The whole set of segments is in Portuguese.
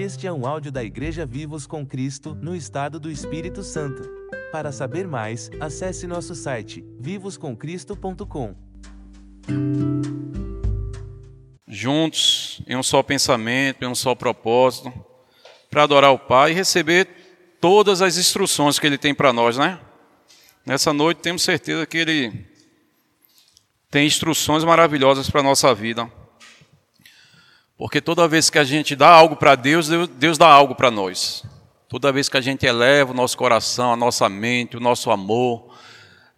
Este é um áudio da Igreja Vivos com Cristo, no estado do Espírito Santo. Para saber mais, acesse nosso site vivoscomcristo.com. Juntos, em um só pensamento, em um só propósito, para adorar o Pai e receber todas as instruções que Ele tem para nós, né? Nessa noite temos certeza que Ele tem instruções maravilhosas para a nossa vida. Porque toda vez que a gente dá algo para Deus, Deus dá algo para nós. Toda vez que a gente eleva o nosso coração, a nossa mente, o nosso amor,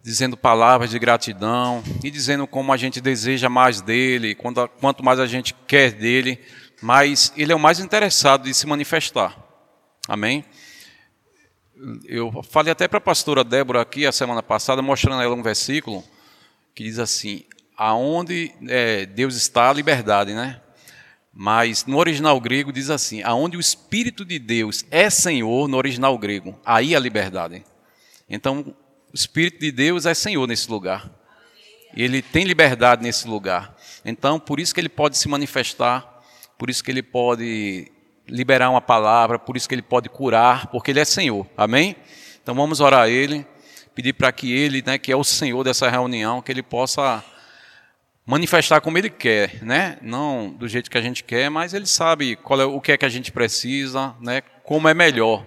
dizendo palavras de gratidão e dizendo como a gente deseja mais dele, quanto mais a gente quer dele, mais ele é o mais interessado de se manifestar. Amém? Eu falei até para a pastora Débora aqui a semana passada, mostrando a ela um versículo que diz assim: aonde é, Deus está, a liberdade, né? Mas no original grego diz assim: aonde o Espírito de Deus é Senhor, no original grego, aí a liberdade. Então, o Espírito de Deus é Senhor nesse lugar. Ele tem liberdade nesse lugar. Então, por isso que ele pode se manifestar, por isso que ele pode liberar uma palavra, por isso que ele pode curar, porque ele é Senhor. Amém? Então vamos orar a ele, pedir para que ele, né, que é o Senhor dessa reunião, que ele possa manifestar como ele quer, né? Não do jeito que a gente quer, mas ele sabe qual é o que é que a gente precisa, né? Como é melhor.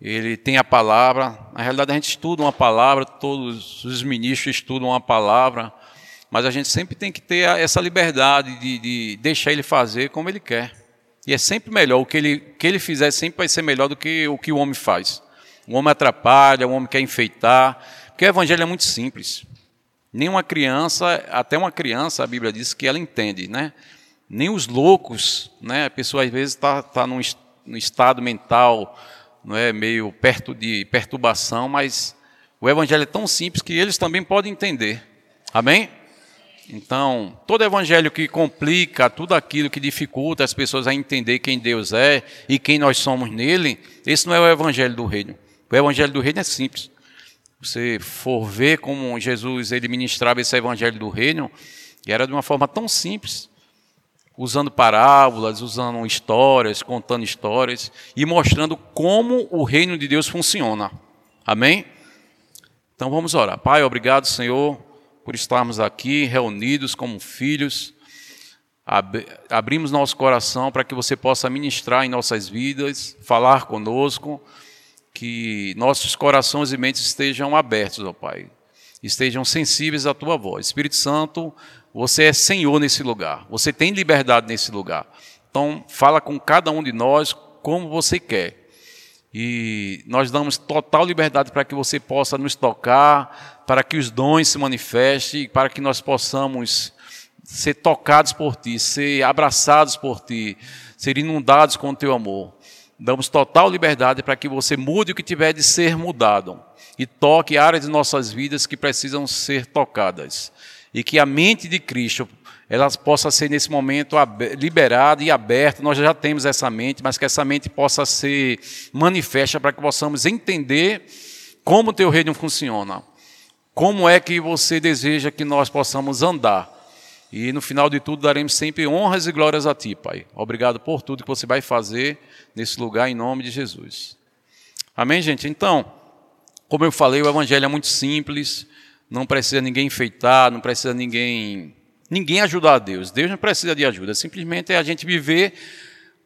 Ele tem a palavra. Na realidade a gente estuda uma palavra, todos os ministros estudam uma palavra, mas a gente sempre tem que ter essa liberdade de, de deixar ele fazer como ele quer. E é sempre melhor o que ele que ele fizer sempre vai ser melhor do que o que o homem faz. O homem atrapalha, o homem quer enfeitar, porque o evangelho é muito simples. Nenhuma criança, até uma criança, a Bíblia diz que ela entende, né? Nem os loucos, né? A pessoa às vezes está tá num, num estado mental, não é meio perto de perturbação, mas o evangelho é tão simples que eles também podem entender. Amém? Então, todo evangelho que complica tudo aquilo que dificulta as pessoas a entender quem Deus é e quem nós somos nele, esse não é o evangelho do reino. O evangelho do reino é simples você for ver como Jesus ele ministrava esse evangelho do reino, e era de uma forma tão simples, usando parábolas, usando histórias, contando histórias e mostrando como o reino de Deus funciona. Amém? Então vamos orar. Pai, obrigado, Senhor, por estarmos aqui reunidos como filhos. Abrimos nosso coração para que você possa ministrar em nossas vidas, falar conosco que nossos corações e mentes estejam abertos, ó Pai, estejam sensíveis à tua voz. Espírito Santo, você é Senhor nesse lugar, você tem liberdade nesse lugar. Então, fala com cada um de nós como você quer. E nós damos total liberdade para que você possa nos tocar, para que os dons se manifestem, para que nós possamos ser tocados por ti, ser abraçados por ti, ser inundados com o teu amor. Damos total liberdade para que você mude o que tiver de ser mudado e toque áreas de nossas vidas que precisam ser tocadas. E que a mente de Cristo ela possa ser nesse momento liberada e aberta. Nós já temos essa mente, mas que essa mente possa ser manifesta para que possamos entender como o teu reino funciona. Como é que você deseja que nós possamos andar? E no final de tudo daremos sempre honras e glórias a Ti, Pai. Obrigado por tudo que você vai fazer nesse lugar, em nome de Jesus. Amém, gente? Então, como eu falei, o Evangelho é muito simples, não precisa ninguém enfeitar, não precisa ninguém, ninguém ajudar a Deus. Deus não precisa de ajuda, simplesmente é a gente viver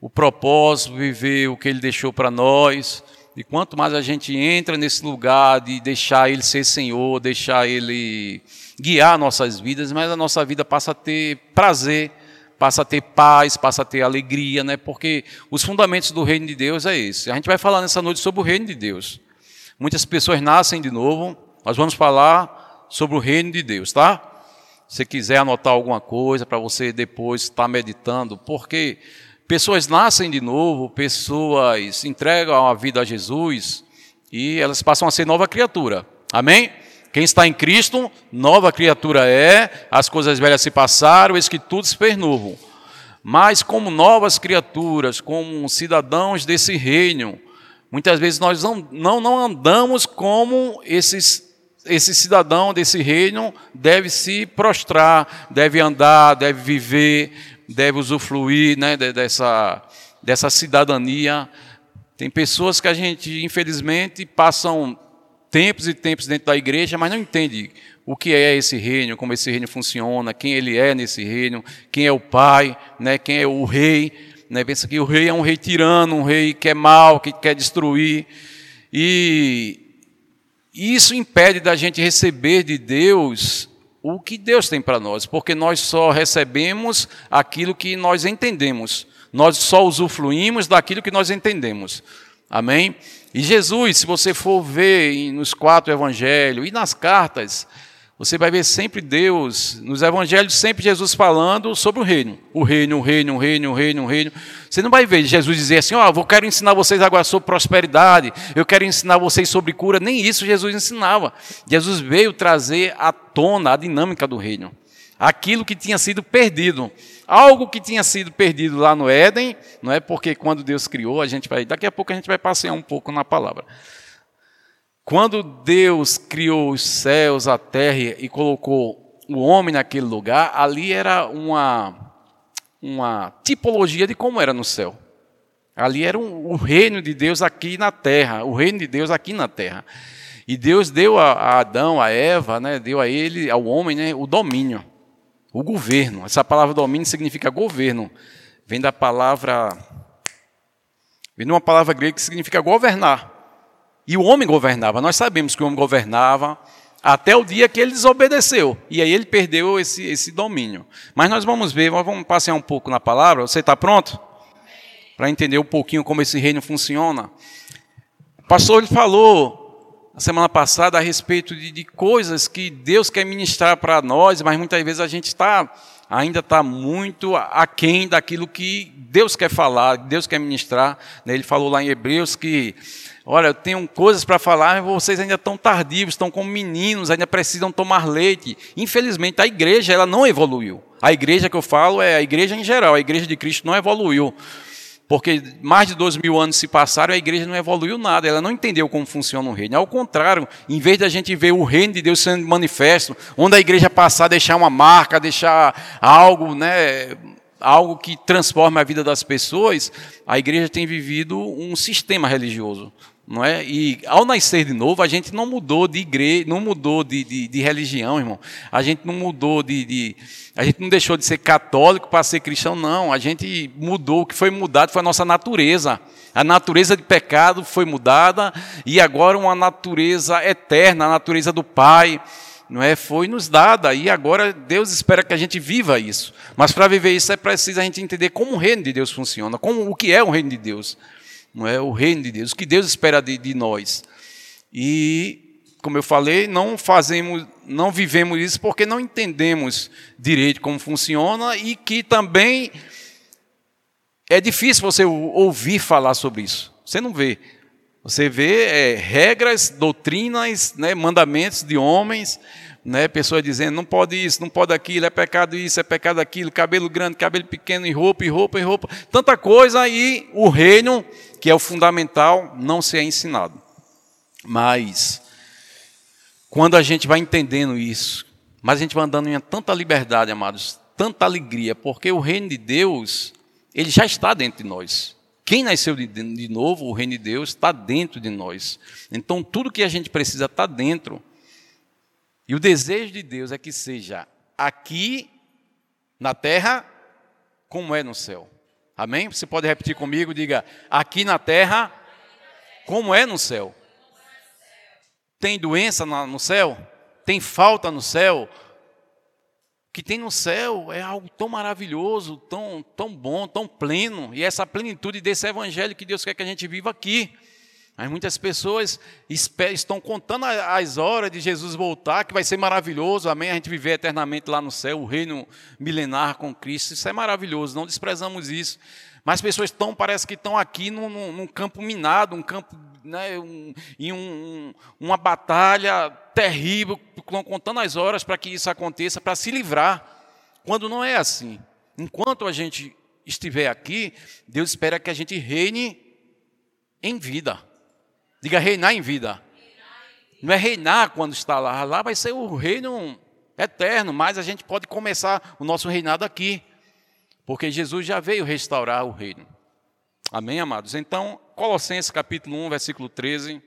o propósito, viver o que Ele deixou para nós. E quanto mais a gente entra nesse lugar de deixar Ele ser Senhor, deixar Ele guiar nossas vidas, mais a nossa vida passa a ter prazer, passa a ter paz, passa a ter alegria, né? Porque os fundamentos do reino de Deus é esse. A gente vai falar nessa noite sobre o reino de Deus. Muitas pessoas nascem de novo. Nós vamos falar sobre o reino de Deus, tá? Se quiser anotar alguma coisa para você depois estar meditando, porque pessoas nascem de novo, pessoas entregam a vida a Jesus e elas passam a ser nova criatura. Amém? Quem está em Cristo, nova criatura é, as coisas velhas se passaram, eis que tudo se fez novo. Mas como novas criaturas, como cidadãos desse reino, muitas vezes nós não, não, não andamos como esses, esse cidadão desse reino deve se prostrar, deve andar, deve viver, deve usufruir né, dessa, dessa cidadania. Tem pessoas que a gente, infelizmente, passam tempos e tempos dentro da igreja, mas não entende o que é esse reino, como esse reino funciona, quem ele é nesse reino, quem é o pai, né, quem é o rei. Né, pensa que o rei é um rei tirano, um rei que é mau, que quer destruir. E isso impede da gente receber de Deus o que Deus tem para nós, porque nós só recebemos aquilo que nós entendemos. Nós só usufruímos daquilo que nós entendemos. Amém? E Jesus, se você for ver nos quatro evangelhos e nas cartas, você vai ver sempre Deus, nos evangelhos, sempre Jesus falando sobre o reino. O reino, o reino, o reino, o reino, o reino. Você não vai ver Jesus dizer assim, ó, oh, eu quero ensinar vocês agora sobre prosperidade, eu quero ensinar vocês sobre cura. Nem isso Jesus ensinava. Jesus veio trazer à tona a dinâmica do reino. Aquilo que tinha sido perdido. Algo que tinha sido perdido lá no Éden, não é porque quando Deus criou, a gente vai, daqui a pouco a gente vai passear um pouco na palavra. Quando Deus criou os céus, a terra e colocou o homem naquele lugar, ali era uma, uma tipologia de como era no céu. Ali era um, o reino de Deus aqui na terra, o reino de Deus aqui na terra. E Deus deu a, a Adão, a Eva, né, deu a ele, ao homem, né, o domínio, o governo. Essa palavra domínio significa governo. Vem da palavra. Vem de uma palavra grega que significa governar. E o homem governava. Nós sabemos que o homem governava até o dia que ele desobedeceu. E aí ele perdeu esse, esse domínio. Mas nós vamos ver, nós vamos passear um pouco na palavra. Você está pronto? Para entender um pouquinho como esse reino funciona. O pastor ele falou na semana passada a respeito de, de coisas que Deus quer ministrar para nós, mas muitas vezes a gente está ainda está muito aquém daquilo que Deus quer falar, Deus quer ministrar. Né? Ele falou lá em Hebreus que Olha, eu tenho coisas para falar, mas vocês ainda estão tardios, estão como meninos, ainda precisam tomar leite. Infelizmente, a igreja ela não evoluiu. A igreja que eu falo é a igreja em geral, a igreja de Cristo não evoluiu. Porque mais de dois mil anos se passaram e a igreja não evoluiu nada, ela não entendeu como funciona o reino. Ao contrário, em vez da gente ver o reino de Deus sendo manifesto, onde a igreja passar a deixar uma marca, deixar algo, né, algo que transforma a vida das pessoas, a igreja tem vivido um sistema religioso não é? E ao nascer de novo, a gente não mudou de igreja, não mudou de, de, de religião, irmão. A gente não mudou de, de, a gente não deixou de ser católico para ser cristão, não. A gente mudou. O que foi mudado foi a nossa natureza. A natureza de pecado foi mudada e agora uma natureza eterna, a natureza do Pai, não é? Foi nos dada e agora Deus espera que a gente viva isso. Mas para viver isso é preciso a gente entender como o reino de Deus funciona, como o que é o reino de Deus não é o reino de Deus, o que Deus espera de, de nós. E, como eu falei, não fazemos, não vivemos isso porque não entendemos direito como funciona e que também é difícil você ouvir falar sobre isso. Você não vê. Você vê é, regras, doutrinas, né, mandamentos de homens, né, pessoas dizendo não pode isso, não pode aquilo, é pecado isso, é pecado aquilo, cabelo grande, cabelo pequeno, e roupa, e roupa, e roupa, tanta coisa, e o reino, que é o fundamental, não se é ensinado. Mas, quando a gente vai entendendo isso, mas a gente vai andando em tanta liberdade, amados, tanta alegria, porque o reino de Deus, ele já está dentro de nós. Quem nasceu de, de novo, o reino de Deus, está dentro de nós. Então, tudo que a gente precisa está dentro. E o desejo de Deus é que seja aqui na terra como é no céu. Amém? Você pode repetir comigo? Diga: aqui na terra como é no céu. Tem doença no céu? Tem falta no céu? O que tem no céu é algo tão maravilhoso, tão, tão bom, tão pleno. E essa plenitude desse evangelho que Deus quer que a gente viva aqui. Mas muitas pessoas estão contando as horas de Jesus voltar, que vai ser maravilhoso, amém? A gente viver eternamente lá no céu, o reino milenar com Cristo, isso é maravilhoso, não desprezamos isso. Mas pessoas estão, parece que estão aqui num, num campo minado, um campo, né, um, em um, uma batalha terrível, contando as horas para que isso aconteça, para se livrar, quando não é assim. Enquanto a gente estiver aqui, Deus espera que a gente reine em vida. Diga reinar em vida. Não é reinar quando está lá. Lá vai ser o reino eterno, mas a gente pode começar o nosso reinado aqui. Porque Jesus já veio restaurar o reino. Amém, amados? Então, Colossenses capítulo 1, versículo 13.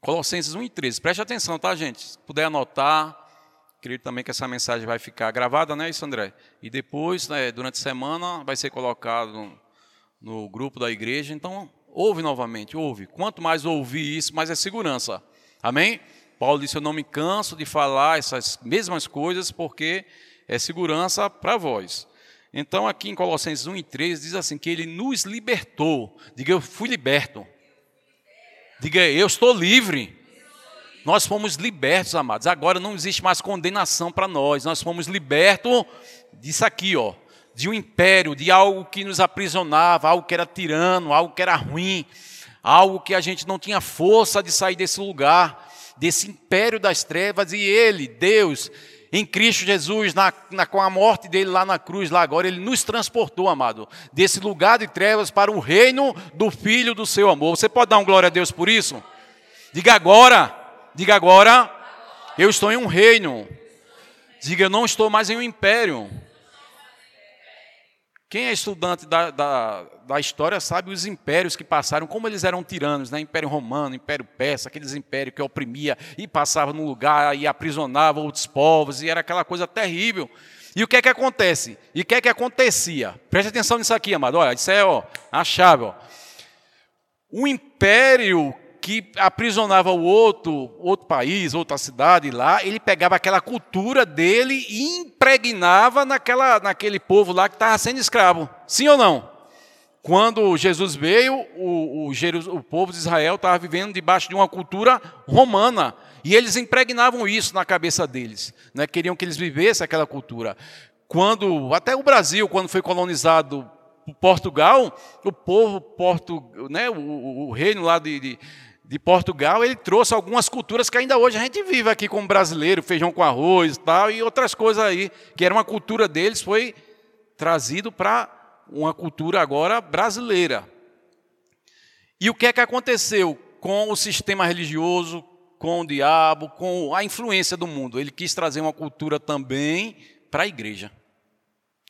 Colossenses 1 e 13. Preste atenção, tá, gente? Se puder anotar, Acredito também que essa mensagem vai ficar gravada, né, isso, André? E depois, né, durante a semana, vai ser colocado no, grupo da igreja. Então, ouve novamente, ouve. Quanto mais ouvir isso, mais é segurança. Amém? Paulo disse: Eu não me canso de falar essas mesmas coisas, porque é segurança para vós. Então, aqui em Colossenses 1 e 3, diz assim: que ele nos libertou. Diga, eu fui liberto. Diga, eu estou livre. Nós fomos libertos, amados. Agora não existe mais condenação para nós. Nós fomos libertos disso aqui, ó, de um império, de algo que nos aprisionava, algo que era tirano, algo que era ruim, algo que a gente não tinha força de sair desse lugar, desse império das trevas. E Ele, Deus, em Cristo Jesus, na, na, com a morte dele lá na cruz, lá agora, ele nos transportou, amado, desse lugar de trevas para o reino do Filho do seu amor. Você pode dar um glória a Deus por isso? Diga agora. Diga agora, eu estou em um reino. Diga, eu não estou mais em um império. Quem é estudante da, da, da, história sabe os impérios que passaram, como eles eram tiranos, né? Império Romano, Império Persa, aqueles impérios que oprimia e passava no lugar e aprisionava outros povos, e era aquela coisa terrível. E o que é que acontece? E o que é que acontecia? Preste atenção nisso aqui, amado. Olha, isso é ó, a chave. Ó. O império que aprisionava o outro, outro país, outra cidade lá, ele pegava aquela cultura dele e impregnava naquela, naquele povo lá que estava sendo escravo. Sim ou não? Quando Jesus veio, o, o, o povo de Israel estava vivendo debaixo de uma cultura romana. E eles impregnavam isso na cabeça deles. Né? Queriam que eles vivessem aquela cultura. Quando, até o Brasil, quando foi colonizado por Portugal, o povo, Porto, né, o, o reino lá de, de de Portugal, ele trouxe algumas culturas que ainda hoje a gente vive aqui como brasileiro, feijão com arroz e tal, e outras coisas aí, que era uma cultura deles, foi trazido para uma cultura agora brasileira. E o que é que aconteceu com o sistema religioso, com o diabo, com a influência do mundo? Ele quis trazer uma cultura também para a igreja.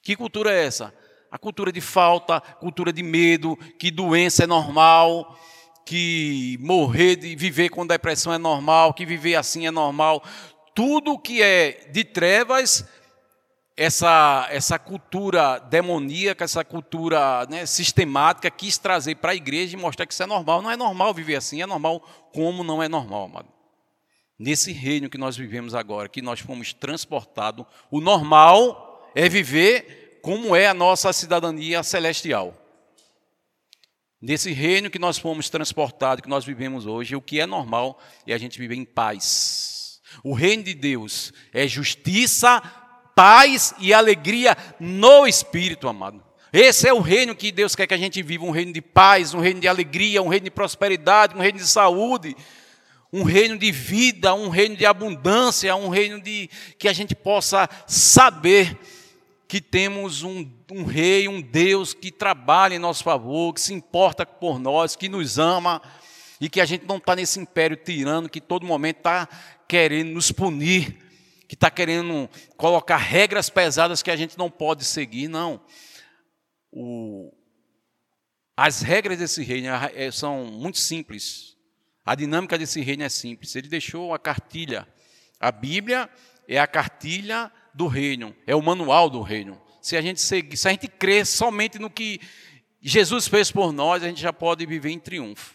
Que cultura é essa? A cultura de falta, cultura de medo, que doença é normal, que morrer de viver com depressão é normal, que viver assim é normal. Tudo que é de trevas, essa, essa cultura demoníaca, essa cultura né, sistemática, quis trazer para a igreja e mostrar que isso é normal. Não é normal viver assim, é normal como não é normal, amado. Nesse reino que nós vivemos agora, que nós fomos transportados, o normal é viver como é a nossa cidadania celestial. Nesse reino que nós fomos transportados, que nós vivemos hoje, o que é normal é a gente viver em paz. O reino de Deus é justiça, paz e alegria no Espírito, amado. Esse é o reino que Deus quer que a gente viva: um reino de paz, um reino de alegria, um reino de prosperidade, um reino de saúde, um reino de vida, um reino de abundância, um reino de que a gente possa saber que temos um, um, rei, um Deus que trabalha em nosso favor, que se importa por nós, que nos ama e que a gente não está nesse império tirano que todo momento está querendo nos punir, que está querendo colocar regras pesadas que a gente não pode seguir, não. O, as regras desse reino é, são muito simples. A dinâmica desse reino é simples. Ele deixou a cartilha. A Bíblia é a cartilha do reino, é o manual do reino. Se a gente seguir, se a gente crer somente no que Jesus fez por nós, a gente já pode viver em triunfo.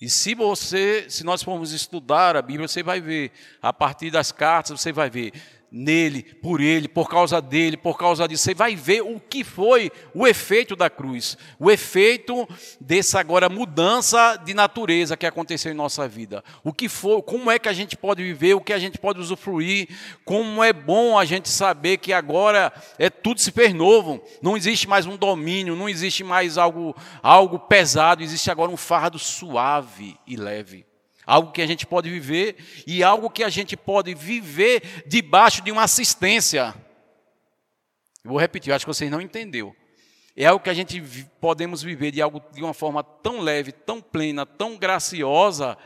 E se você, se nós formos estudar a Bíblia, você vai ver, a partir das cartas, você vai ver nele, por ele, por causa dele, por causa disso. Você vai ver o que foi o efeito da cruz, o efeito dessa agora mudança de natureza que aconteceu em nossa vida. O que foi, como é que a gente pode viver, o que a gente pode usufruir, como é bom a gente saber que agora é tudo se fez novo. Não existe mais um domínio, não existe mais algo algo pesado, existe agora um fardo suave e leve algo que a gente pode viver e algo que a gente pode viver debaixo de uma assistência. Eu vou repetir, acho que vocês não entenderam. É algo que a gente podemos viver de algo de uma forma tão leve, tão plena, tão graciosa,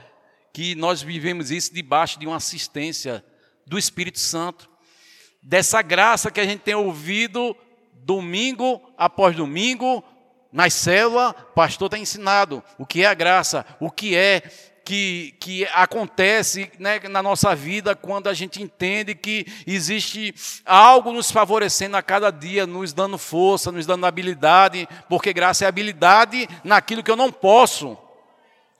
que nós vivemos isso debaixo de uma assistência do Espírito Santo. dessa graça que a gente tem ouvido domingo após domingo, nas células, o pastor está ensinado o que é a graça, o que é que, que acontece né, na nossa vida quando a gente entende que existe algo nos favorecendo a cada dia, nos dando força, nos dando habilidade, porque graça é habilidade naquilo que eu não posso.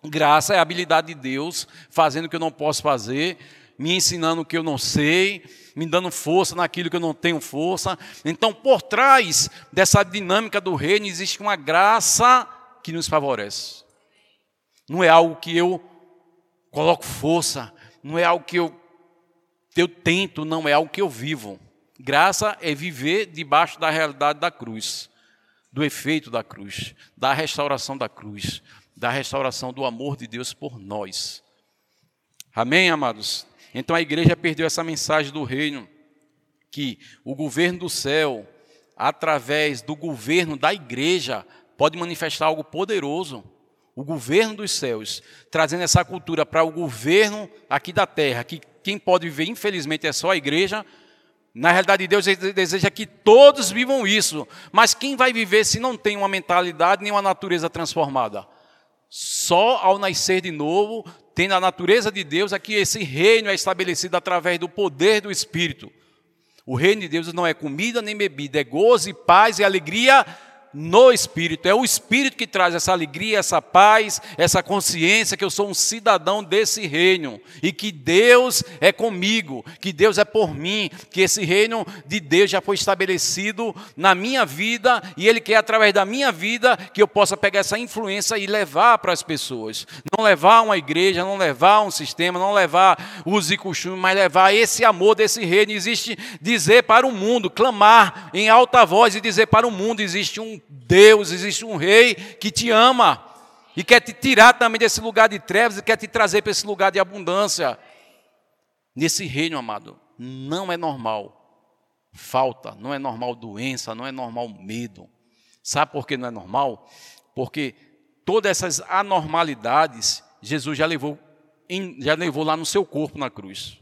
Graça é a habilidade de Deus fazendo o que eu não posso fazer, me ensinando o que eu não sei, me dando força naquilo que eu não tenho força. Então, por trás dessa dinâmica do reino existe uma graça que nos favorece. Não é algo que eu coloco força, não é algo que eu, eu tento, não é algo que eu vivo. Graça é viver debaixo da realidade da cruz, do efeito da cruz, da restauração da cruz, da restauração do amor de Deus por nós. Amém, amados? Então a igreja perdeu essa mensagem do reino, que o governo do céu, através do governo da igreja, pode manifestar algo poderoso o governo dos céus, trazendo essa cultura para o governo aqui da terra, que quem pode viver, infelizmente, é só a igreja. Na realidade, Deus deseja que todos vivam isso, mas quem vai viver se não tem uma mentalidade nem uma natureza transformada? Só ao nascer de novo, tendo a natureza de Deus, é que esse reino é estabelecido através do poder do Espírito. O reino de Deus não é comida nem bebida, é gozo e paz e alegria no Espírito. É o Espírito que traz essa alegria, essa paz, essa consciência que eu sou um cidadão desse reino e que Deus é comigo, que Deus é por mim, que esse reino de Deus já foi estabelecido na minha vida e Ele quer, através da minha vida, que eu possa pegar essa influência e levar para as pessoas. Não levar uma igreja, não levar um sistema, não levar usos e mas levar esse amor desse reino. Existe dizer para o mundo, clamar em alta voz e dizer para o mundo: existe um Deus, existe um rei que te ama e quer te tirar também desse lugar de trevas e quer te trazer para esse lugar de abundância. Nesse reino, amado, não é normal falta, não é normal doença, não é normal medo. Sabe por que não é normal? Porque todas essas anormalidades Jesus já levou, já levou lá no seu corpo na cruz.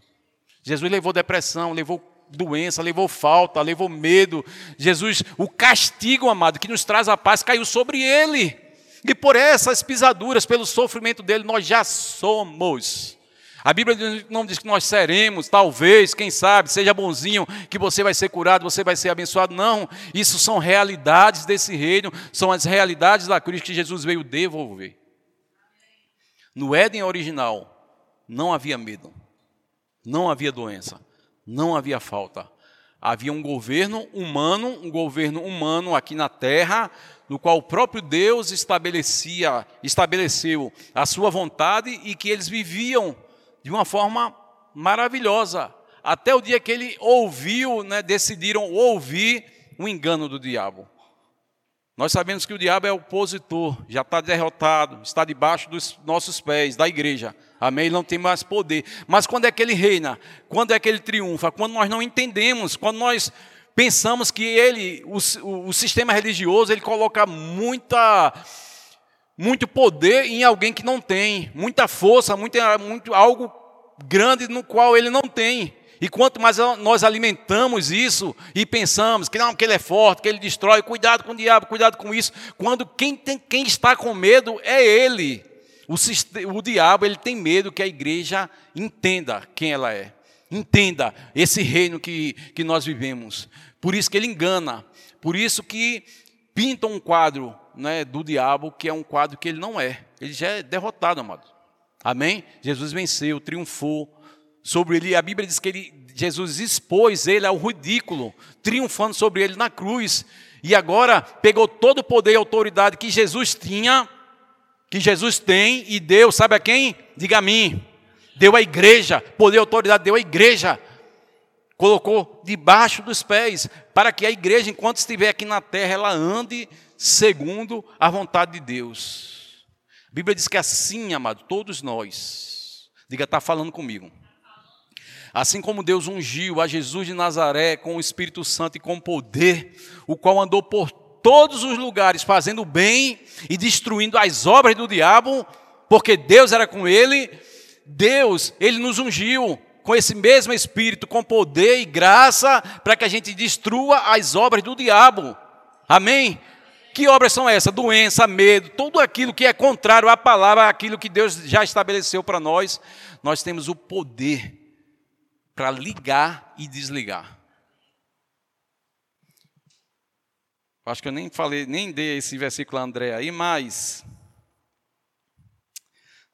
Jesus levou depressão, levou doença, levou falta, levou medo. Jesus, o castigo, amado, que nos traz a paz, caiu sobre ele. E por essas pisaduras, pelo sofrimento dele, nós já somos. A Bíblia não diz que nós seremos, talvez, quem sabe, seja bonzinho, que você vai ser curado, você vai ser abençoado. Não, isso são realidades desse reino, são as realidades da cruz que Jesus veio devolver. No Éden original, não havia medo, não havia doença, não havia falta. Havia um governo humano, um governo humano aqui na terra, no qual o próprio Deus estabelecia, estabeleceu a sua vontade e que eles viviam de uma forma maravilhosa. Até o dia que ele ouviu, né, decidiram ouvir o engano do diabo. Nós sabemos que o diabo é opositor, já está derrotado, está debaixo dos nossos pés, da igreja. Amém? Ele não tem mais poder. Mas quando é que ele reina? Quando é que ele triunfa? Quando nós não entendemos, quando nós pensamos que ele, o, o, sistema religioso, ele coloca muita, muito poder em alguém que não tem, muita força, muita, muito, algo grande no qual ele não tem. E quanto mais nós alimentamos isso e pensamos que não, que ele é forte, que ele destrói, cuidado com o diabo, cuidado com isso, quando quem, tem, quem está com medo é ele. O, o diabo ele tem medo que a igreja entenda quem ela é, entenda esse reino que, que nós vivemos. Por isso que ele engana, por isso que pinta um quadro né, do diabo que é um quadro que ele não é. Ele já é derrotado, amado. Amém? Jesus venceu, triunfou sobre ele. A Bíblia diz que ele, Jesus expôs ele ao ridículo, triunfando sobre ele na cruz. E agora pegou todo o poder e autoridade que Jesus tinha que Jesus tem e deu, sabe a quem? Diga a mim. Deu à igreja, poder e autoridade deu à igreja. Colocou debaixo dos pés, para que a igreja, enquanto estiver aqui na terra, ela ande segundo a vontade de Deus. A Bíblia diz que assim, amado, todos nós, diga, está falando comigo. Assim como Deus ungiu a Jesus de Nazaré com o Espírito Santo e com poder, o qual andou por todos os lugares fazendo bem e destruindo as obras do diabo, porque Deus era com ele. Deus, ele nos ungiu com esse mesmo Espírito, com poder e graça, para que a gente destrua as obras do diabo. Amém? Que obras são essas? Doença, medo, tudo aquilo que é contrário à palavra, aquilo que Deus já estabeleceu para nós. Nós temos o poder para ligar e desligar. Acho que eu nem falei, nem dei esse versículo a André aí, mas.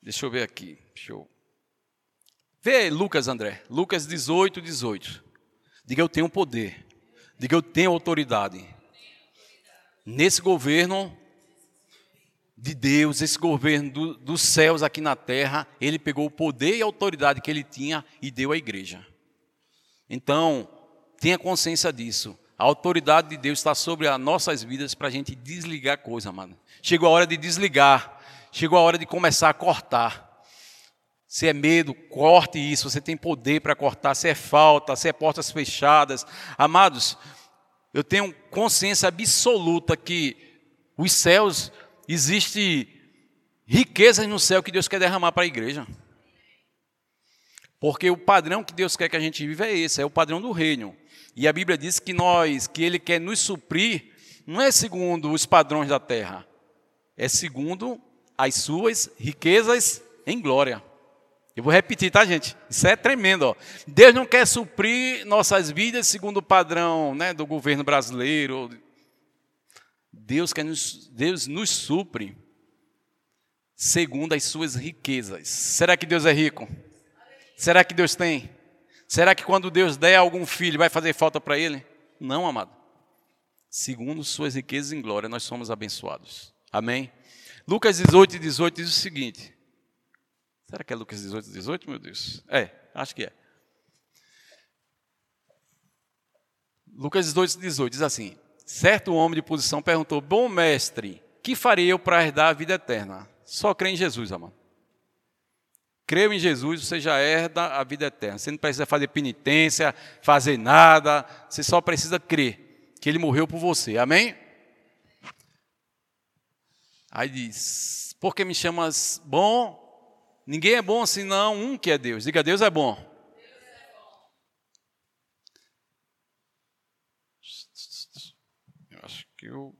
Deixa eu ver aqui. Deixa eu... Vê Lucas, André. Lucas 18, 18. Diga eu tenho poder. Diga eu tenho autoridade. Nesse governo de Deus, esse governo do, dos céus aqui na terra, ele pegou o poder e a autoridade que ele tinha e deu à igreja. Então, tenha consciência disso. A autoridade de Deus está sobre as nossas vidas para a gente desligar coisa, mano. Chegou a hora de desligar. Chegou a hora de começar a cortar. Se é medo, corte isso. Você tem poder para cortar. Se é falta, se é portas fechadas. Amados, eu tenho consciência absoluta que os céus, existe riquezas no céu que Deus quer derramar para a igreja. Porque o padrão que Deus quer que a gente viva é esse, é o padrão do reino. E a Bíblia diz que nós, que Ele quer nos suprir, não é segundo os padrões da terra, é segundo as suas riquezas em glória. Eu vou repetir, tá, gente? Isso é tremendo. Ó. Deus não quer suprir nossas vidas segundo o padrão né, do governo brasileiro. Deus, quer nos, Deus nos supre segundo as suas riquezas. Será que Deus é rico? Será que Deus tem? Será que quando Deus der algum filho vai fazer falta para ele? Não, amado. Segundo suas riquezas em glória, nós somos abençoados. Amém? Lucas 18, 18 diz o seguinte. Será que é Lucas 18, 18, meu Deus? É, acho que é. Lucas 18, 18 diz assim: Certo homem de posição perguntou: Bom mestre, que farei eu para herdar a vida eterna? Só crê em Jesus, amado creu em Jesus, você já herda a vida eterna. Você não precisa fazer penitência, fazer nada, você só precisa crer que Ele morreu por você. Amém? Aí diz: Por que me chamas bom? Ninguém é bom senão um que é Deus. Diga: Deus é bom. Eu acho que eu.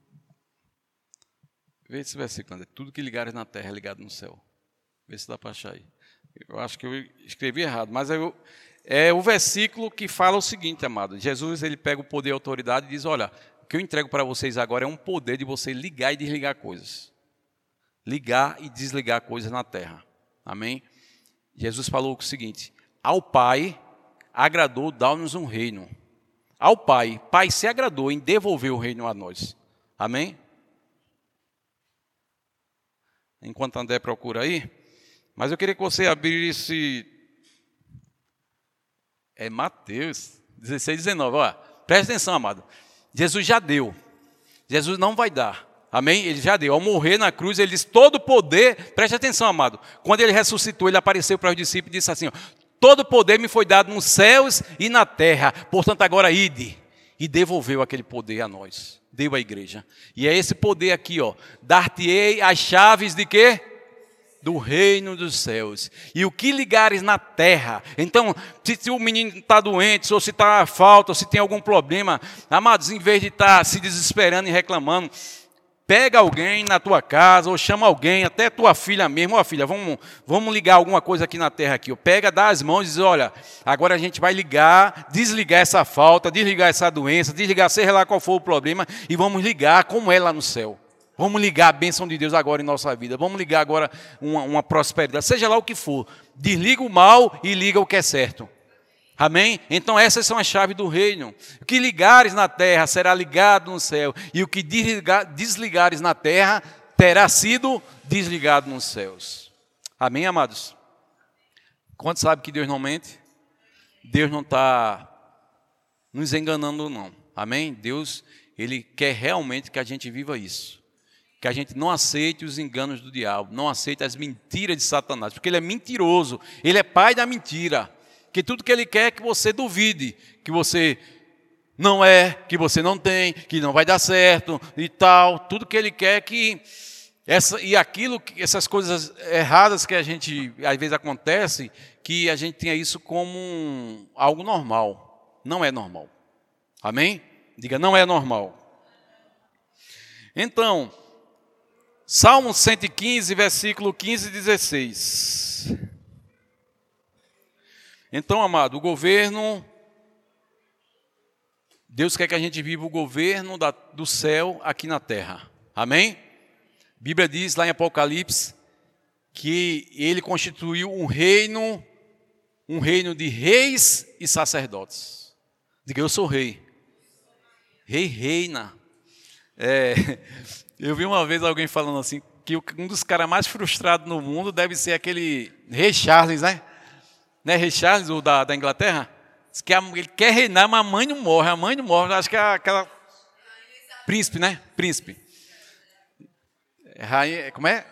Vê esse versículo, Tudo que ligares na terra é ligado no céu. Vê se dá para achar aí. Eu acho que eu escrevi errado, mas eu, é o versículo que fala o seguinte, amado. Jesus ele pega o poder e a autoridade e diz: Olha, o que eu entrego para vocês agora é um poder de você ligar e desligar coisas. Ligar e desligar coisas na terra. Amém? Jesus falou o seguinte: Ao Pai agradou dar-nos um reino. Ao Pai, Pai se agradou em devolver o reino a nós. Amém? Enquanto André procura aí. Mas eu queria que você abrisse. É Mateus 16, 19. Olha, presta atenção, amado. Jesus já deu. Jesus não vai dar. Amém? Ele já deu. Ao morrer na cruz, ele disse: todo poder. Preste atenção, amado. Quando ele ressuscitou, ele apareceu para os discípulos e disse assim: ó, Todo poder me foi dado nos céus e na terra. Portanto, agora ide. E devolveu aquele poder a nós. Deu à igreja. E é esse poder aqui, ó. Dar-te-ei as chaves de quê? Do reino dos céus. E o que ligares na terra. Então, se, se o menino está doente, ou se está falta, ou se tem algum problema, amados, em vez de estar tá se desesperando e reclamando, pega alguém na tua casa, ou chama alguém, até tua filha mesmo, ó oh, filha, vamos, vamos ligar alguma coisa aqui na terra aqui. Pega, dá as mãos e diz, olha, agora a gente vai ligar, desligar essa falta, desligar essa doença, desligar, seja lá qual for o problema, e vamos ligar como é lá no céu. Vamos ligar a bênção de Deus agora em nossa vida. Vamos ligar agora uma, uma prosperidade, seja lá o que for. Desliga o mal e liga o que é certo. Amém? Então essas são as chaves do reino. O que ligares na terra será ligado no céu, e o que desligares na terra terá sido desligado nos céus. Amém, amados? Quantos sabe que Deus não mente? Deus não está nos enganando, não. Amém? Deus, Ele quer realmente que a gente viva isso que a gente não aceite os enganos do diabo, não aceite as mentiras de Satanás, porque ele é mentiroso, ele é pai da mentira. Que tudo que ele quer é que você duvide, que você não é, que você não tem, que não vai dar certo e tal. Tudo que ele quer é que Essa, e aquilo, essas coisas erradas que a gente, às vezes acontece, que a gente tenha isso como um, algo normal. Não é normal. Amém? Diga, não é normal. Então, Salmo 115, versículo 15 e 16. Então, amado, o governo. Deus quer que a gente viva o governo da, do céu aqui na terra. Amém? A Bíblia diz lá em Apocalipse que ele constituiu um reino, um reino de reis e sacerdotes. Diga, eu sou rei. Rei reina. É, eu vi uma vez alguém falando assim, que um dos caras mais frustrados no mundo deve ser aquele rei Charles, né? Né, rei Charles, o da, da Inglaterra? Diz que ele quer reinar, mas a mãe não morre. A mãe não morre, acho que é aquela... Príncipe, né? Príncipe. Rainha, como é?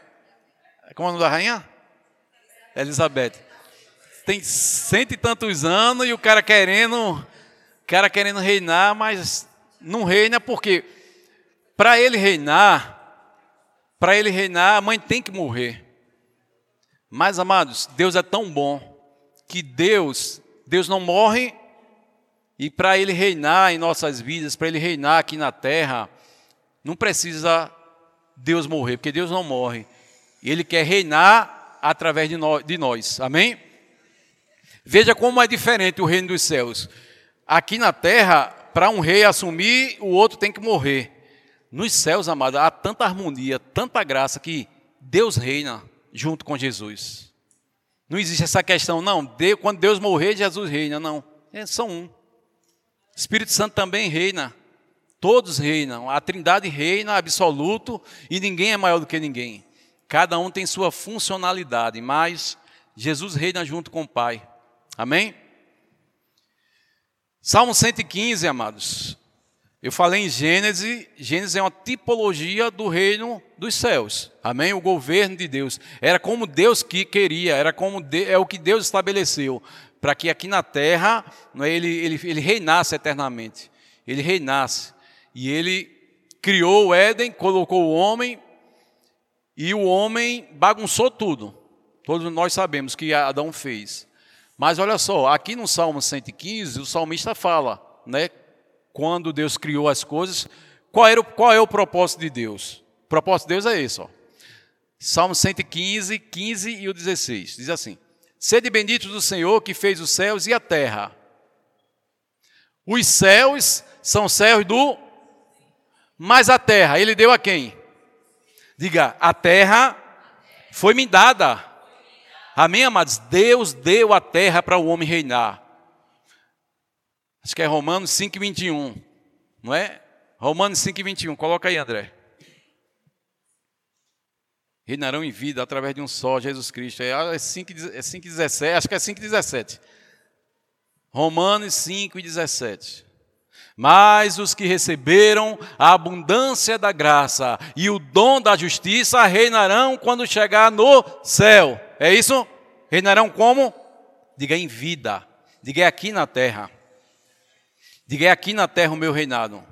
Como é o nome da rainha? Elizabeth. Tem cento e tantos anos e o cara querendo, o cara querendo reinar, mas não reina porque para ele reinar, para ele reinar, a mãe tem que morrer. Mas amados, Deus é tão bom que Deus, Deus não morre e para ele reinar em nossas vidas, para ele reinar aqui na terra, não precisa Deus morrer, porque Deus não morre. Ele quer reinar através de nós, de nós. Amém? Veja como é diferente o reino dos céus. Aqui na terra, para um rei assumir, o outro tem que morrer. Nos céus, amado, há tanta harmonia, tanta graça que Deus reina junto com Jesus. Não existe essa questão, não, quando Deus morrer, Jesus reina, não. É, são um. Espírito Santo também reina. Todos reinam, a Trindade reina absoluto e ninguém é maior do que ninguém. Cada um tem sua funcionalidade, mas Jesus reina junto com o Pai. Amém? Salmo 115, amados. Eu falei em Gênesis, Gênesis é uma tipologia do reino dos céus. Amém? O governo de Deus. Era como Deus que queria, era como de, é o que Deus estabeleceu para que aqui na terra é, ele, ele, ele reinasse eternamente. Ele reinasse. E ele criou o Éden, colocou o homem, e o homem bagunçou tudo. Todos nós sabemos que Adão fez. Mas olha só, aqui no Salmo 115, o salmista fala, né? Quando Deus criou as coisas, qual, era qual é o propósito de Deus? O propósito de Deus é esse, ó. Salmo 115, 15 e o 16. Diz assim: Sede benditos do Senhor que fez os céus e a terra. Os céus são céus do mas a terra, ele deu a quem? Diga, a terra foi me dada. Amém, amados? Deus deu a terra para o homem reinar. Acho que é Romanos 5, 21. Não é? Romanos 5, 21. Coloca aí, André. Reinarão em vida através de um só, Jesus Cristo. É 5, é 5 17. Acho que é 5, 17. Romanos 5, 17. Mas os que receberam a abundância da graça e o dom da justiça reinarão quando chegar no céu. É isso? Reinarão como? Diga em vida. Diga aqui na terra. Diga aqui na terra o meu reinado.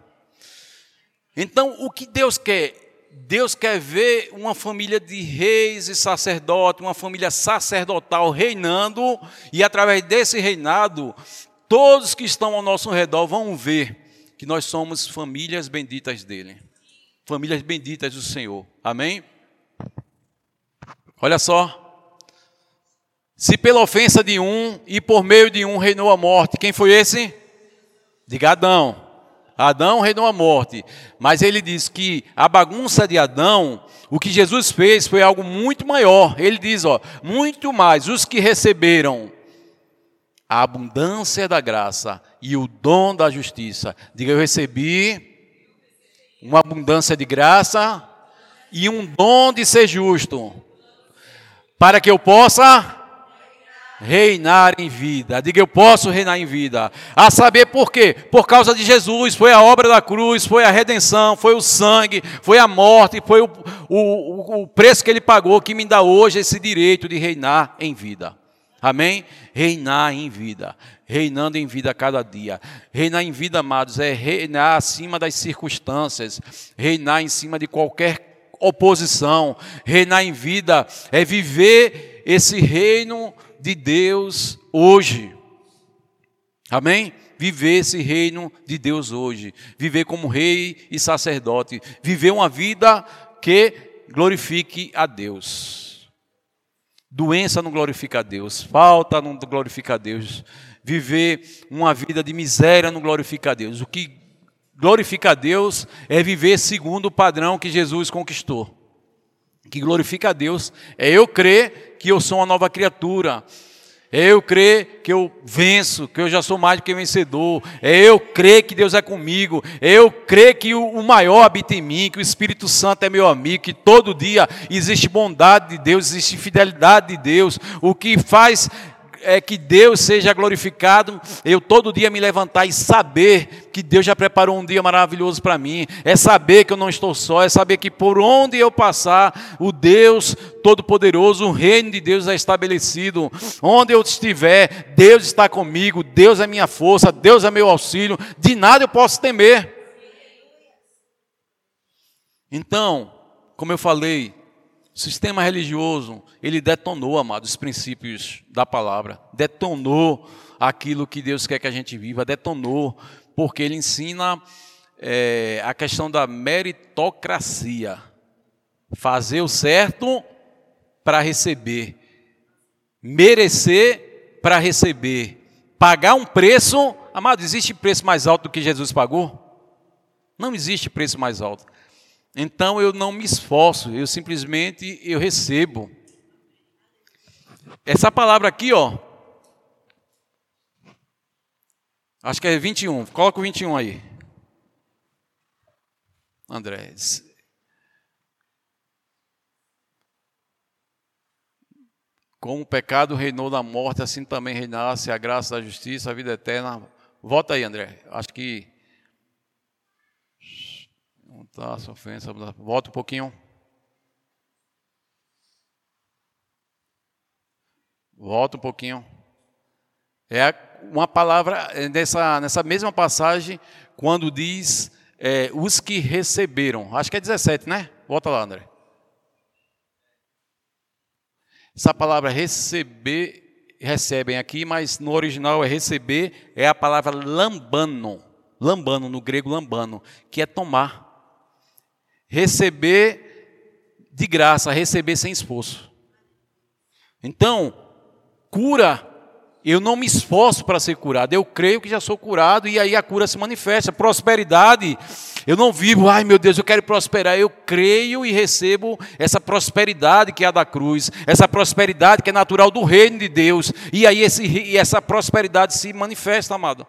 Então, o que Deus quer? Deus quer ver uma família de reis e sacerdotes, uma família sacerdotal reinando, e através desse reinado, todos que estão ao nosso redor vão ver que nós somos famílias benditas dele. Famílias benditas do Senhor. Amém? Olha só. Se pela ofensa de um e por meio de um reinou a morte, quem foi esse? Diga Adão. Adão reinou a morte. Mas ele diz que a bagunça de Adão, o que Jesus fez foi algo muito maior. Ele diz, ó, muito mais. Os que receberam a abundância da graça e o dom da justiça. Diga, eu recebi uma abundância de graça e um dom de ser justo, para que eu possa reinar em vida. Diga, eu posso reinar em vida. A saber por quê? Por causa de Jesus, foi a obra da cruz, foi a redenção, foi o sangue, foi a morte, foi o, o, o preço que ele pagou que me dá hoje esse direito de reinar em vida. Amém? Reinar em vida, reinando em vida a cada dia. Reinar em vida, amados, é reinar acima das circunstâncias, reinar em cima de qualquer oposição. Reinar em vida é viver esse reino de Deus hoje. Amém? Viver esse reino de Deus hoje. Viver como rei e sacerdote. Viver uma vida que glorifique a Deus. Doença não glorifica a Deus. Falta não glorifica a Deus. Viver uma vida de miséria não glorifica a Deus. O que glorifica a Deus é viver segundo o padrão que Jesus conquistou. Que glorifica a Deus é eu crer que eu sou uma nova criatura é eu crer que eu venço, que eu já sou mais do que vencedor. É eu crer que Deus é comigo. É eu crer que o maior habita em mim, que o Espírito Santo é meu amigo, que todo dia existe bondade de Deus, existe fidelidade de Deus. O que faz é que Deus seja glorificado, eu todo dia me levantar e saber que Deus já preparou um dia maravilhoso para mim, é saber que eu não estou só, é saber que por onde eu passar, o Deus Todo-Poderoso, o reino de Deus é estabelecido, onde eu estiver, Deus está comigo, Deus é minha força, Deus é meu auxílio, de nada eu posso temer. Então, como eu falei, sistema religioso, ele detonou, amados, os princípios da palavra, detonou aquilo que Deus quer que a gente viva, detonou, porque ele ensina é, a questão da meritocracia, fazer o certo para receber, merecer para receber, pagar um preço, amado, existe preço mais alto do que Jesus pagou? Não existe preço mais alto. Então eu não me esforço, eu simplesmente eu recebo. Essa palavra aqui, ó. Acho que é 21. Coloca o 21 aí. André. Como o pecado reinou na morte, assim também reinasse a graça da justiça, a vida eterna. Volta aí, André. Acho que Tá, ofensa. Volta um pouquinho. Volta um pouquinho. É uma palavra é, nessa, nessa mesma passagem, quando diz é, os que receberam. Acho que é 17, né? Volta lá, André. Essa palavra receber, recebem aqui, mas no original é receber, é a palavra lambano. Lambano, no grego lambano, que é tomar receber de graça, receber sem esforço. Então, cura, eu não me esforço para ser curado, eu creio que já sou curado e aí a cura se manifesta. Prosperidade, eu não vivo, ai meu Deus, eu quero prosperar, eu creio e recebo essa prosperidade que é a da cruz, essa prosperidade que é natural do reino de Deus, e aí esse, essa prosperidade se manifesta, amado.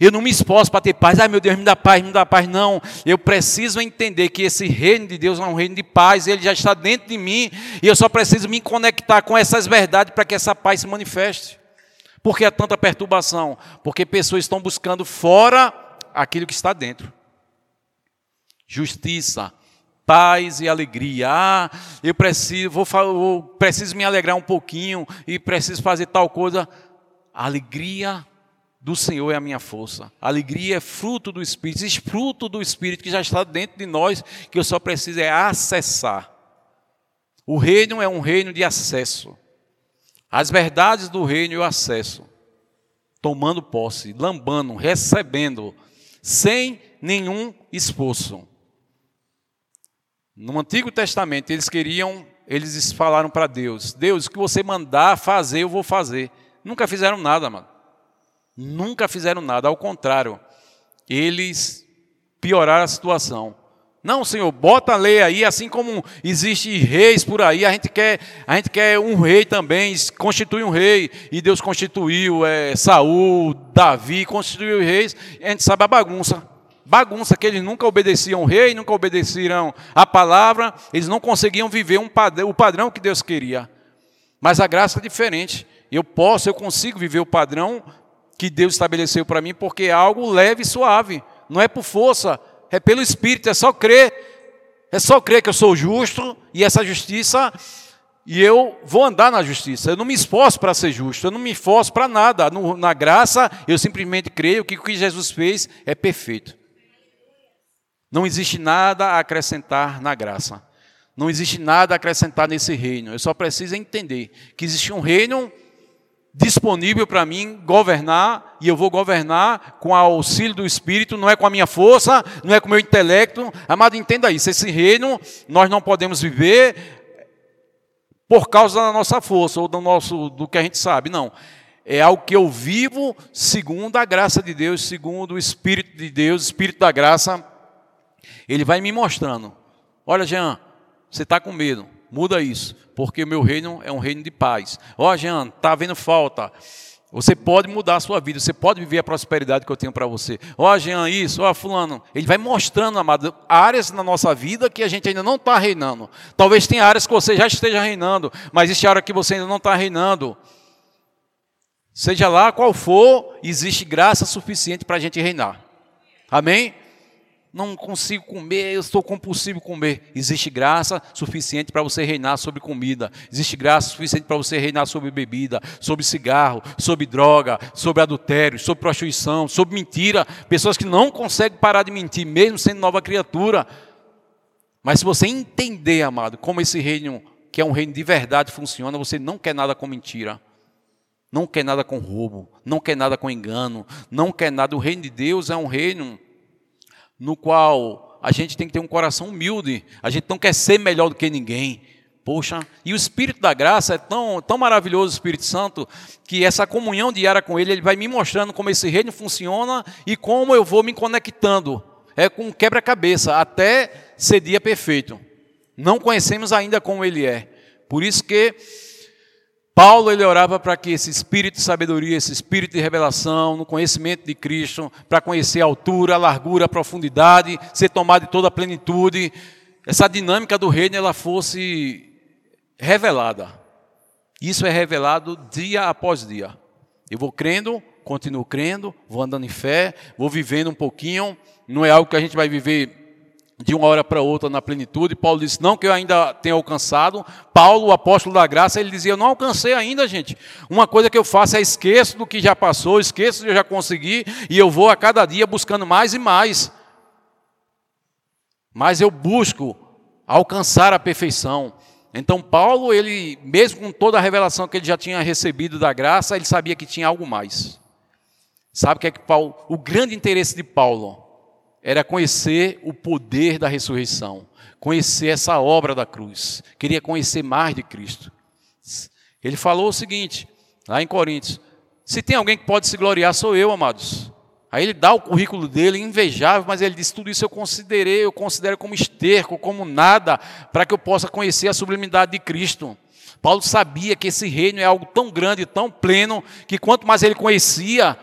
Eu não me esforço para ter paz. Ai meu Deus, me dá paz, me dá paz. Não. Eu preciso entender que esse reino de Deus é um reino de paz. Ele já está dentro de mim. E eu só preciso me conectar com essas verdades para que essa paz se manifeste. Por que há tanta perturbação? Porque pessoas estão buscando fora aquilo que está dentro. Justiça, paz e alegria. Ah, eu preciso, vou, vou, preciso me alegrar um pouquinho e preciso fazer tal coisa. Alegria do Senhor é a minha força. Alegria é fruto do Espírito, existe fruto do Espírito que já está dentro de nós, que eu só preciso é acessar. O reino é um reino de acesso. As verdades do reino eu acesso, tomando posse, lambando, recebendo, sem nenhum esforço. No Antigo Testamento eles queriam, eles falaram para Deus: Deus, o que você mandar fazer, eu vou fazer. Nunca fizeram nada, mano. Nunca fizeram nada, ao contrário, eles pioraram a situação. Não, Senhor, bota a lei aí, assim como existe reis por aí, a gente quer, a gente quer um rei também, constitui um rei, e Deus constituiu é, Saul, Davi, constituiu reis, a gente sabe a bagunça. Bagunça que eles nunca obedeciam ao rei, nunca obedeceram a palavra, eles não conseguiam viver um padrão, o padrão que Deus queria. Mas a graça é diferente. Eu posso, eu consigo viver o padrão que Deus estabeleceu para mim, porque é algo leve e suave, não é por força, é pelo Espírito, é só crer, é só crer que eu sou justo e essa justiça, e eu vou andar na justiça. Eu não me esforço para ser justo, eu não me esforço para nada. No, na graça, eu simplesmente creio que o que Jesus fez é perfeito. Não existe nada a acrescentar na graça. Não existe nada a acrescentar nesse reino. Eu só preciso entender que existe um reino disponível para mim governar, e eu vou governar com o auxílio do Espírito, não é com a minha força, não é com o meu intelecto. Amado, entenda isso: esse reino nós não podemos viver por causa da nossa força ou do, nosso, do que a gente sabe, não. É algo que eu vivo segundo a graça de Deus, segundo o Espírito de Deus, Espírito da graça. Ele vai me mostrando: olha, Jean, você está com medo, muda isso, porque o meu reino é um reino de paz. Ó, Jean, está havendo falta. Você pode mudar a sua vida, você pode viver a prosperidade que eu tenho para você. Ó, Jean, isso, ó, Fulano. Ele vai mostrando, amado, áreas na nossa vida que a gente ainda não está reinando. Talvez tenha áreas que você já esteja reinando, mas existe área que você ainda não está reinando. Seja lá qual for, existe graça suficiente para a gente reinar. Amém? Não consigo comer, eu estou compulsivo comer. Existe graça suficiente para você reinar sobre comida. Existe graça suficiente para você reinar sobre bebida, sobre cigarro, sobre droga, sobre adultério, sobre prostituição, sobre mentira. Pessoas que não conseguem parar de mentir, mesmo sendo nova criatura. Mas se você entender, amado, como esse reino, que é um reino de verdade, funciona, você não quer nada com mentira. Não quer nada com roubo, não quer nada com engano, não quer nada. O reino de Deus é um reino no qual a gente tem que ter um coração humilde, a gente não quer ser melhor do que ninguém. Poxa, e o Espírito da Graça é tão, tão maravilhoso, o Espírito Santo, que essa comunhão diária com Ele, Ele vai me mostrando como esse reino funciona e como eu vou me conectando. É com quebra-cabeça, até ser dia perfeito. Não conhecemos ainda como Ele é. Por isso que Paulo ele orava para que esse espírito de sabedoria, esse espírito de revelação, no conhecimento de Cristo, para conhecer a altura, a largura, a profundidade, ser tomado de toda a plenitude, essa dinâmica do reino ela fosse revelada. Isso é revelado dia após dia. Eu vou crendo, continuo crendo, vou andando em fé, vou vivendo um pouquinho. Não é algo que a gente vai viver de uma hora para outra na plenitude. Paulo disse: Não que eu ainda tenha alcançado. Paulo, o apóstolo da graça, ele dizia: Eu não alcancei ainda, gente. Uma coisa que eu faço é esqueço do que já passou, esqueço do que eu já consegui, e eu vou a cada dia buscando mais e mais. Mas eu busco alcançar a perfeição. Então, Paulo, ele, mesmo com toda a revelação que ele já tinha recebido da graça, ele sabia que tinha algo mais. Sabe o que é que Paulo, o grande interesse de Paulo era conhecer o poder da ressurreição, conhecer essa obra da cruz, queria conhecer mais de Cristo. Ele falou o seguinte, lá em Coríntios: se tem alguém que pode se gloriar, sou eu, amados. Aí ele dá o currículo dele, invejável, mas ele diz: tudo isso eu considerei, eu considero como esterco, como nada, para que eu possa conhecer a sublimidade de Cristo. Paulo sabia que esse reino é algo tão grande, tão pleno, que quanto mais ele conhecia,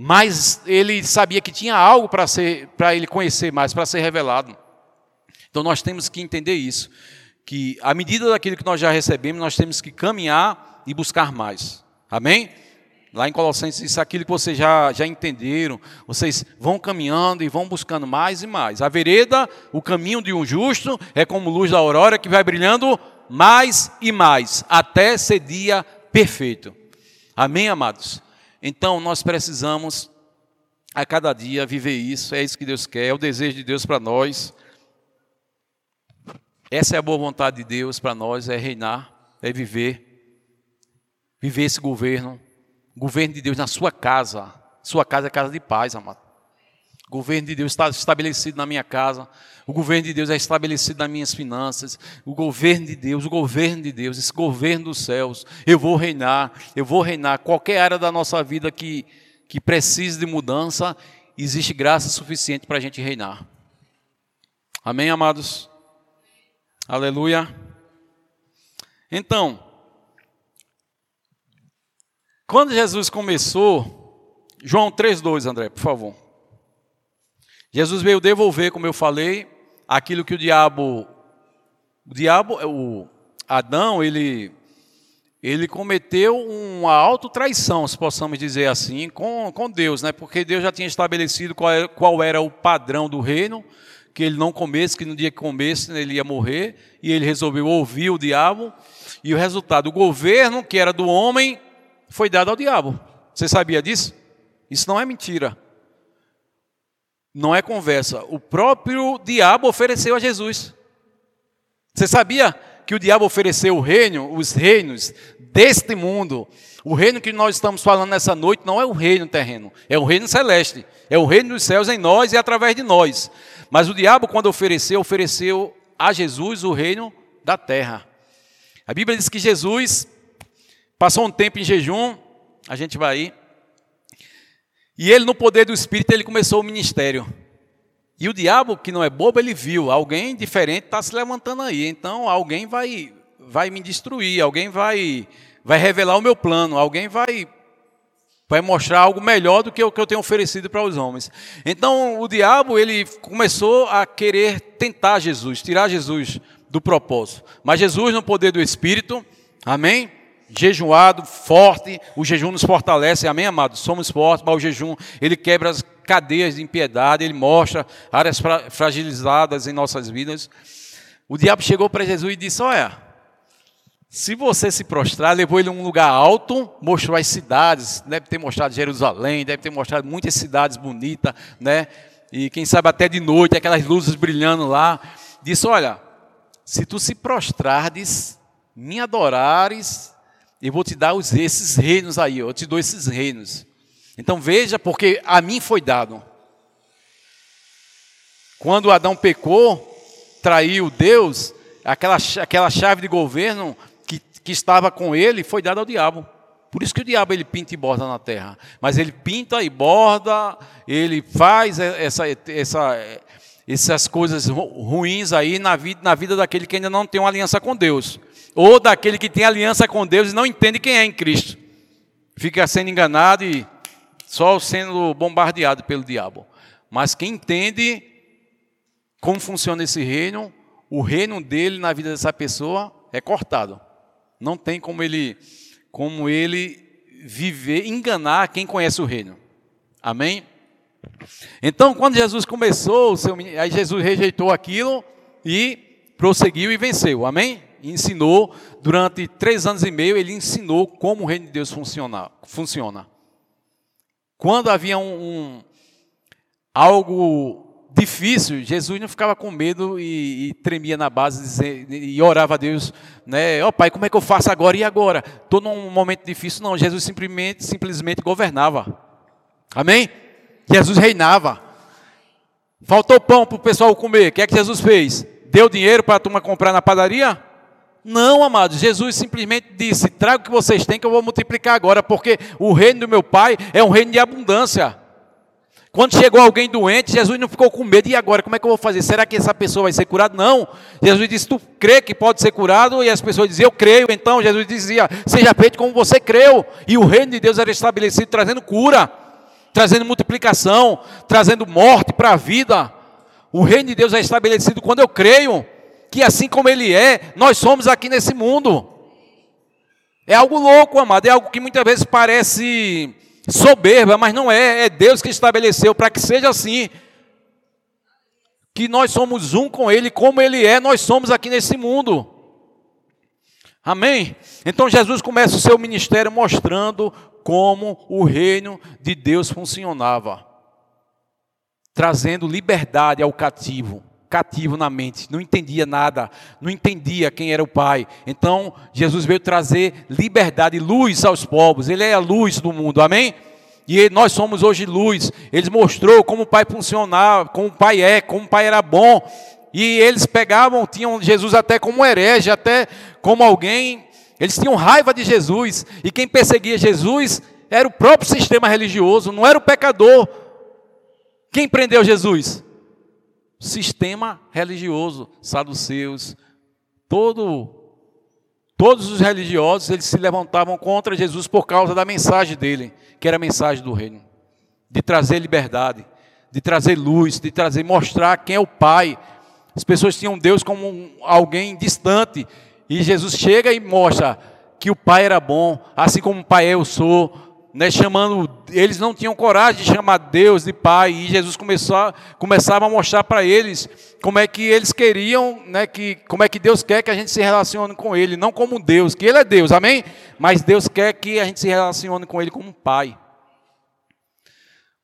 mas ele sabia que tinha algo para ser para ele conhecer mais, para ser revelado. Então nós temos que entender isso, que à medida daquilo que nós já recebemos, nós temos que caminhar e buscar mais. Amém? Lá em Colossenses, isso é aquilo que vocês já, já entenderam. Vocês vão caminhando e vão buscando mais e mais. A vereda, o caminho de um justo, é como luz da aurora que vai brilhando mais e mais, até ser dia perfeito. Amém, amados? Então nós precisamos a cada dia viver isso, é isso que Deus quer, é o desejo de Deus para nós. Essa é a boa vontade de Deus para nós, é reinar, é viver. Viver esse governo, governo de Deus na sua casa. Sua casa é casa de paz, amado. O governo de Deus está estabelecido na minha casa. O governo de Deus é estabelecido nas minhas finanças. O governo de Deus, o governo de Deus, esse governo dos céus. Eu vou reinar, eu vou reinar. Qualquer área da nossa vida que, que precise de mudança, existe graça suficiente para a gente reinar. Amém, amados? Aleluia. Então, quando Jesus começou, João 3,2, André, por favor. Jesus veio devolver, como eu falei, aquilo que o diabo, o diabo, o Adão, ele, ele cometeu uma autotraição, se possamos dizer assim, com, com Deus, né? Porque Deus já tinha estabelecido qual era, qual era o padrão do reino, que ele não comesse, que no dia que comesse ele ia morrer, e ele resolveu ouvir o diabo, e o resultado, o governo que era do homem foi dado ao diabo. Você sabia disso? Isso não é mentira. Não é conversa. O próprio diabo ofereceu a Jesus. Você sabia que o diabo ofereceu o reino, os reinos deste mundo? O reino que nós estamos falando nessa noite não é o reino terreno, é o reino celeste. É o reino dos céus em nós e através de nós. Mas o diabo, quando ofereceu, ofereceu a Jesus o reino da terra. A Bíblia diz que Jesus passou um tempo em jejum, a gente vai aí, e ele, no poder do Espírito, ele começou o ministério. E o diabo, que não é bobo, ele viu, alguém diferente está se levantando aí, então alguém vai, vai me destruir, alguém vai, vai revelar o meu plano, alguém vai, vai mostrar algo melhor do que o que eu tenho oferecido para os homens. Então o diabo, ele começou a querer tentar Jesus, tirar Jesus do propósito. Mas Jesus, no poder do Espírito, amém? Jejuado, forte, o jejum nos fortalece, amém, amados? Somos fortes, mas o jejum, ele quebra as cadeias de impiedade, ele mostra áreas fragilizadas em nossas vidas. O diabo chegou para Jesus e disse: Olha, se você se prostrar, levou ele a um lugar alto, mostrou as cidades, deve ter mostrado Jerusalém, deve ter mostrado muitas cidades bonitas, né? E quem sabe até de noite, aquelas luzes brilhando lá. Disse: Olha, se tu se prostrares, me adorares, eu vou te dar os, esses reinos aí, eu te dou esses reinos. Então veja, porque a mim foi dado. Quando Adão pecou, traiu Deus, aquela, aquela chave de governo que, que estava com ele foi dada ao diabo. Por isso que o diabo ele pinta e borda na terra. Mas ele pinta e borda, ele faz essa, essa, essas coisas ruins aí na vida, na vida daquele que ainda não tem uma aliança com Deus. Ou daquele que tem aliança com Deus e não entende quem é em Cristo. Fica sendo enganado e só sendo bombardeado pelo diabo. Mas quem entende como funciona esse reino, o reino dele na vida dessa pessoa é cortado. Não tem como ele como ele viver, enganar quem conhece o reino. Amém? Então, quando Jesus começou, seu, aí Jesus rejeitou aquilo e prosseguiu e venceu. Amém? E ensinou, durante três anos e meio, ele ensinou como o reino de Deus funciona. funciona. Quando havia um, um algo difícil, Jesus não ficava com medo e, e tremia na base e, orava a Deus, né? Ó oh, pai, como é que eu faço agora e agora? Estou num momento difícil. Não, Jesus simplesmente, simplesmente governava. Amém? Jesus reinava. Faltou pão para o pessoal comer. O que é que Jesus fez? Deu dinheiro para a turma comprar na padaria? Não, amados, Jesus simplesmente disse: traga o que vocês têm que eu vou multiplicar agora, porque o reino do meu Pai é um reino de abundância. Quando chegou alguém doente, Jesus não ficou com medo, e agora, como é que eu vou fazer? Será que essa pessoa vai ser curada? Não. Jesus disse: Tu crê que pode ser curado? E as pessoas diziam: Eu creio. Então Jesus dizia: Seja feito como você creu. E o reino de Deus era estabelecido trazendo cura, trazendo multiplicação, trazendo morte para a vida. O reino de Deus é estabelecido quando eu creio que assim como Ele é, nós somos aqui nesse mundo. É algo louco, amado, é algo que muitas vezes parece soberba, mas não é, é Deus que estabeleceu para que seja assim. Que nós somos um com Ele, como Ele é, nós somos aqui nesse mundo. Amém? Então Jesus começa o seu ministério mostrando como o reino de Deus funcionava, trazendo liberdade ao cativo cativo na mente, não entendia nada, não entendia quem era o Pai. Então, Jesus veio trazer liberdade e luz aos povos, Ele é a luz do mundo, amém? E nós somos hoje luz. Ele mostrou como o Pai funcionava, como o Pai é, como o Pai era bom. E eles pegavam, tinham Jesus até como herege, até como alguém. Eles tinham raiva de Jesus. E quem perseguia Jesus era o próprio sistema religioso, não era o pecador. Quem prendeu Jesus? Sistema religioso, saduceus, todo, todos os religiosos eles se levantavam contra Jesus por causa da mensagem dele, que era a mensagem do reino, de trazer liberdade, de trazer luz, de trazer, mostrar quem é o Pai. As pessoas tinham Deus como alguém distante, e Jesus chega e mostra que o Pai era bom, assim como o Pai eu sou, né, chamando, eles não tinham coragem de chamar Deus de Pai, e Jesus começou, começava a mostrar para eles como é que eles queriam, né, que, como é que Deus quer que a gente se relacione com Ele, não como Deus, que Ele é Deus, amém? Mas Deus quer que a gente se relacione com Ele como Pai.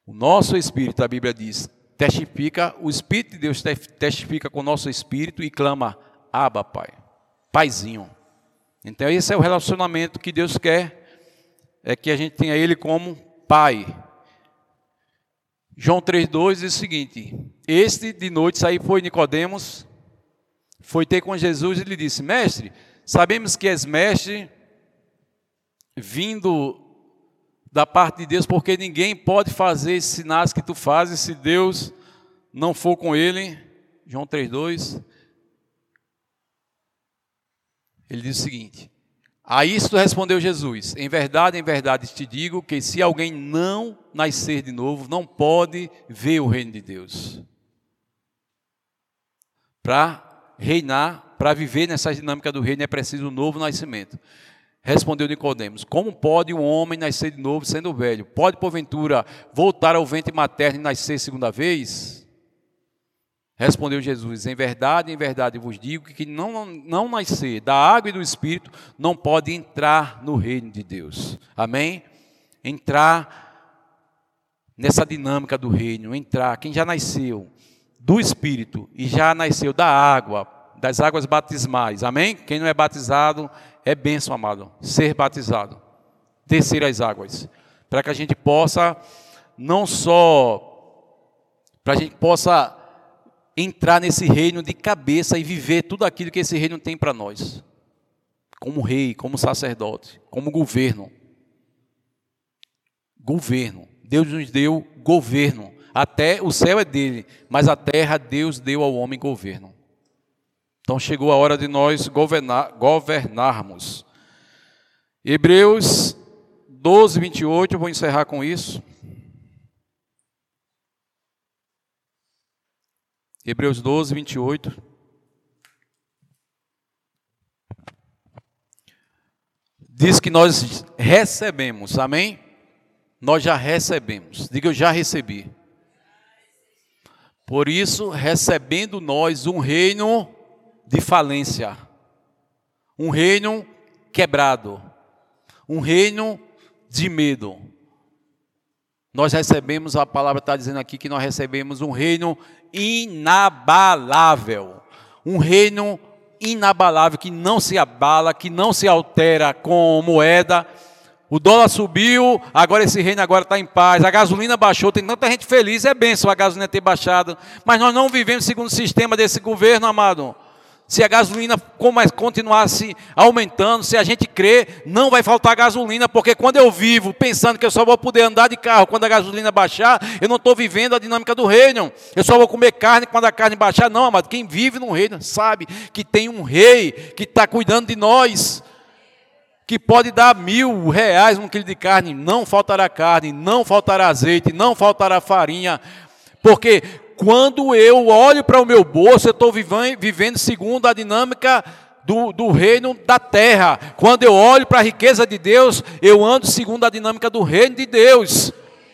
O nosso espírito, a Bíblia diz, testifica, o Espírito de Deus testifica com o nosso espírito e clama, Aba, Pai, Paizinho. Então esse é o relacionamento que Deus quer, é que a gente tenha Ele como Pai. João 3,2 diz o seguinte: Este de noite saiu foi Nicodemos, foi ter com Jesus e lhe disse: Mestre, sabemos que és mestre, vindo da parte de Deus, porque ninguém pode fazer esses sinais que tu fazes se Deus não for com ele. João 3,2. Ele diz o seguinte: A isto respondeu Jesus: Em verdade, em verdade te digo que se alguém não nascer de novo, não pode ver o reino de Deus. Para reinar, para viver nessa dinâmica do reino, é preciso um novo nascimento. Respondeu Nicodemos: Como pode um homem nascer de novo sendo velho? Pode porventura voltar ao ventre materno e nascer segunda vez? Respondeu Jesus: Em verdade, em verdade vos digo que não, não nascer da água e do espírito não pode entrar no reino de Deus. Amém? Entrar nessa dinâmica do reino, entrar. Quem já nasceu do espírito e já nasceu da água, das águas batismais. Amém? Quem não é batizado é bênção, amado. Ser batizado, descer as águas, para que a gente possa não só para a gente possa entrar nesse reino de cabeça e viver tudo aquilo que esse reino tem para nós. Como rei, como sacerdote, como governo. Governo. Deus nos deu governo. Até o céu é dele, mas a terra Deus deu ao homem governo. Então chegou a hora de nós governar, governarmos. Hebreus 12, 28, eu vou encerrar com isso. Hebreus 12, 28. Diz que nós recebemos, amém? Nós já recebemos. Diga, eu já recebi. Por isso, recebendo nós um reino de falência, um reino quebrado, um reino de medo, nós recebemos, a palavra está dizendo aqui que nós recebemos um reino inabalável. Um reino inabalável que não se abala, que não se altera com moeda. O dólar subiu, agora esse reino agora está em paz. A gasolina baixou, tem tanta gente feliz, é benção a gasolina ter baixado. Mas nós não vivemos segundo o sistema desse governo, amado se a gasolina continuasse aumentando, se a gente crer, não vai faltar gasolina, porque quando eu vivo pensando que eu só vou poder andar de carro quando a gasolina baixar, eu não estou vivendo a dinâmica do reino. Eu só vou comer carne quando a carne baixar. Não, amado, quem vive no reino sabe que tem um rei que está cuidando de nós. Que pode dar mil reais um quilo de carne, não faltará carne, não faltará azeite, não faltará farinha, porque quando eu olho para o meu bolso, eu estou vivendo segundo a dinâmica do, do, reino da terra. Quando eu olho para a riqueza de Deus, eu ando segundo a dinâmica do reino de Deus.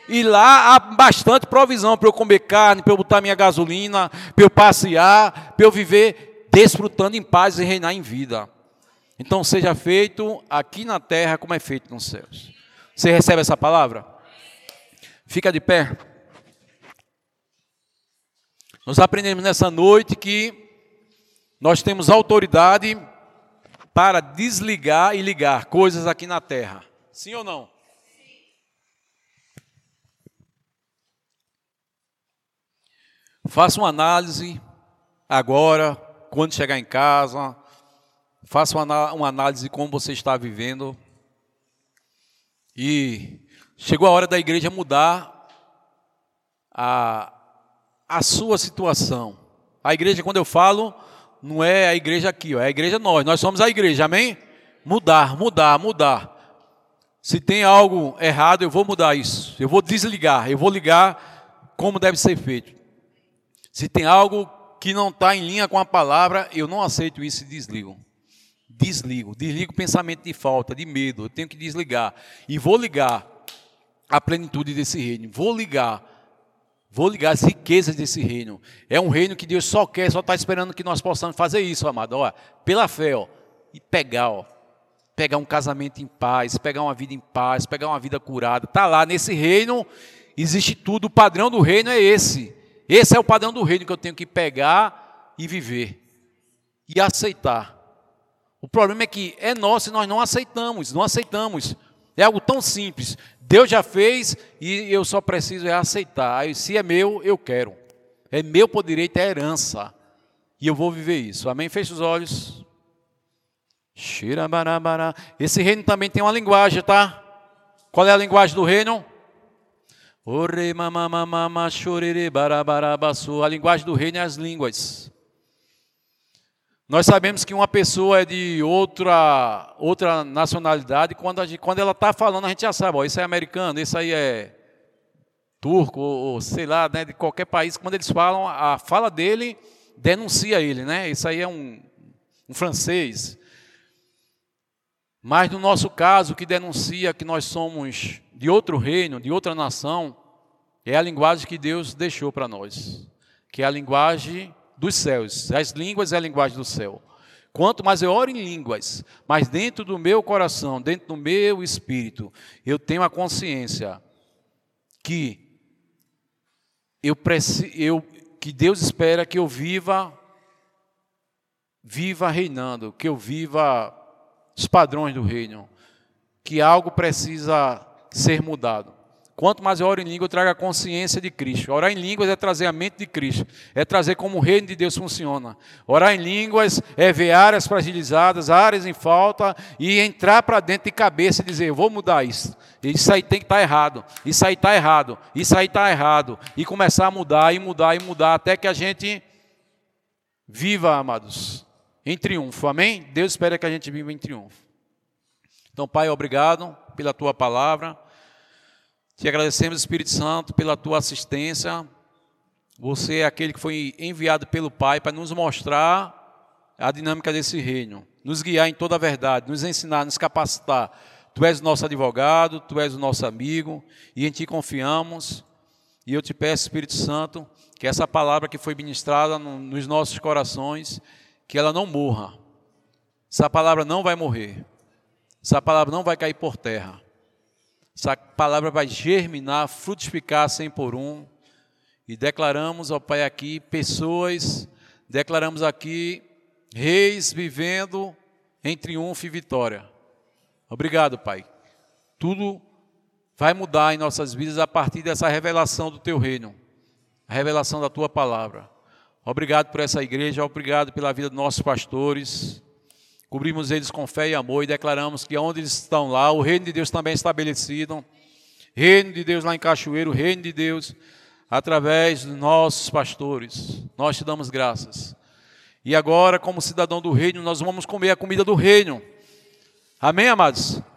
E lá há bastante provisão para eu comer carne, para eu botar minha gasolina, para eu passear, para eu viver desfrutando em paz e reinar em vida. Então seja feito aqui na terra como é feito nos céus. Você recebe essa palavra? Fica de pé. Nós aprendemos nessa noite que nós temos autoridade para desligar e ligar coisas aqui na terra. Sim ou não? Faça uma análise agora, quando chegar em casa. Faça uma, uma análise de como você está vivendo. E chegou a hora da igreja mudar a, a sua situação. A igreja, quando eu falo, não é a igreja aqui, ó, é a igreja nós. Nós somos a igreja, amém? Mudar, mudar, mudar. Se tem algo errado, eu vou mudar isso. Eu vou desligar, eu vou ligar como deve ser feito. Se tem algo que não está em linha com a palavra, eu não aceito isso e desligo. Desligo, desligo o pensamento de falta, de medo. Eu tenho que desligar. E vou ligar a plenitude desse reino. Vou ligar Vou ligar as riquezas desse reino. É um reino que Deus só quer, só está esperando que nós possamos fazer isso, amado. Ó, pela fé, ó, e pegar, ó, pegar um casamento em paz, pegar uma vida em paz, pegar uma vida curada. Está lá nesse reino, existe tudo. O padrão do reino é esse. Esse é o padrão do reino que eu tenho que pegar e viver e aceitar. O problema é que é nosso e nós não aceitamos, não aceitamos. É algo tão simples. Deus já fez e eu só preciso é aceitar. se é meu, eu quero. É meu por direito, é herança. E eu vou viver isso. Amém? Feche os olhos. Esse reino também tem uma linguagem, tá? Qual é a linguagem do reino? A linguagem do reino é as línguas. Nós sabemos que uma pessoa é de outra, outra nacionalidade, quando, gente, quando ela está falando, a gente já sabe, isso é americano, isso aí é turco, ou, ou sei lá, né, de qualquer país. Quando eles falam, a fala dele denuncia ele, né? Isso aí é um, um francês. Mas no nosso caso, que denuncia que nós somos de outro reino, de outra nação, é a linguagem que Deus deixou para nós, que é a linguagem dos céus. As línguas é a linguagem do céu. Quanto mais eu oro em línguas, mas dentro do meu coração, dentro do meu espírito, eu tenho a consciência que eu, eu que Deus espera que eu viva viva reinando, que eu viva os padrões do reino, que algo precisa ser mudado. Quanto mais eu oro em língua, eu trago a consciência de Cristo. Orar em línguas é trazer a mente de Cristo, é trazer como o reino de Deus funciona. Orar em línguas é ver áreas fragilizadas, áreas em falta e entrar para dentro de cabeça e dizer: eu vou mudar isso. Isso aí tem que estar tá errado. Isso aí está errado. Isso aí está errado. E começar a mudar e mudar e mudar até que a gente viva, amados, em triunfo. Amém? Deus espera que a gente viva em triunfo. Então, Pai, obrigado pela tua palavra. Te agradecemos, Espírito Santo, pela tua assistência. Você é aquele que foi enviado pelo Pai para nos mostrar a dinâmica desse reino, nos guiar em toda a verdade, nos ensinar, nos capacitar. Tu és o nosso advogado, tu és o nosso amigo e em ti confiamos. E eu te peço, Espírito Santo, que essa palavra que foi ministrada nos nossos corações, que ela não morra. Essa palavra não vai morrer. Essa palavra não vai cair por terra essa palavra vai germinar, frutificar cem por um. E declaramos, ó Pai, aqui pessoas, declaramos aqui reis vivendo em triunfo e vitória. Obrigado, Pai. Tudo vai mudar em nossas vidas a partir dessa revelação do Teu reino, a revelação da Tua palavra. Obrigado por essa igreja, obrigado pela vida dos nossos pastores. Cobrimos eles com fé e amor e declaramos que onde eles estão lá, o reino de Deus também é estabelecido. Reino de Deus lá em Cachoeiro, reino de Deus através dos nossos pastores. Nós te damos graças. E agora, como cidadão do reino, nós vamos comer a comida do reino. Amém, amados?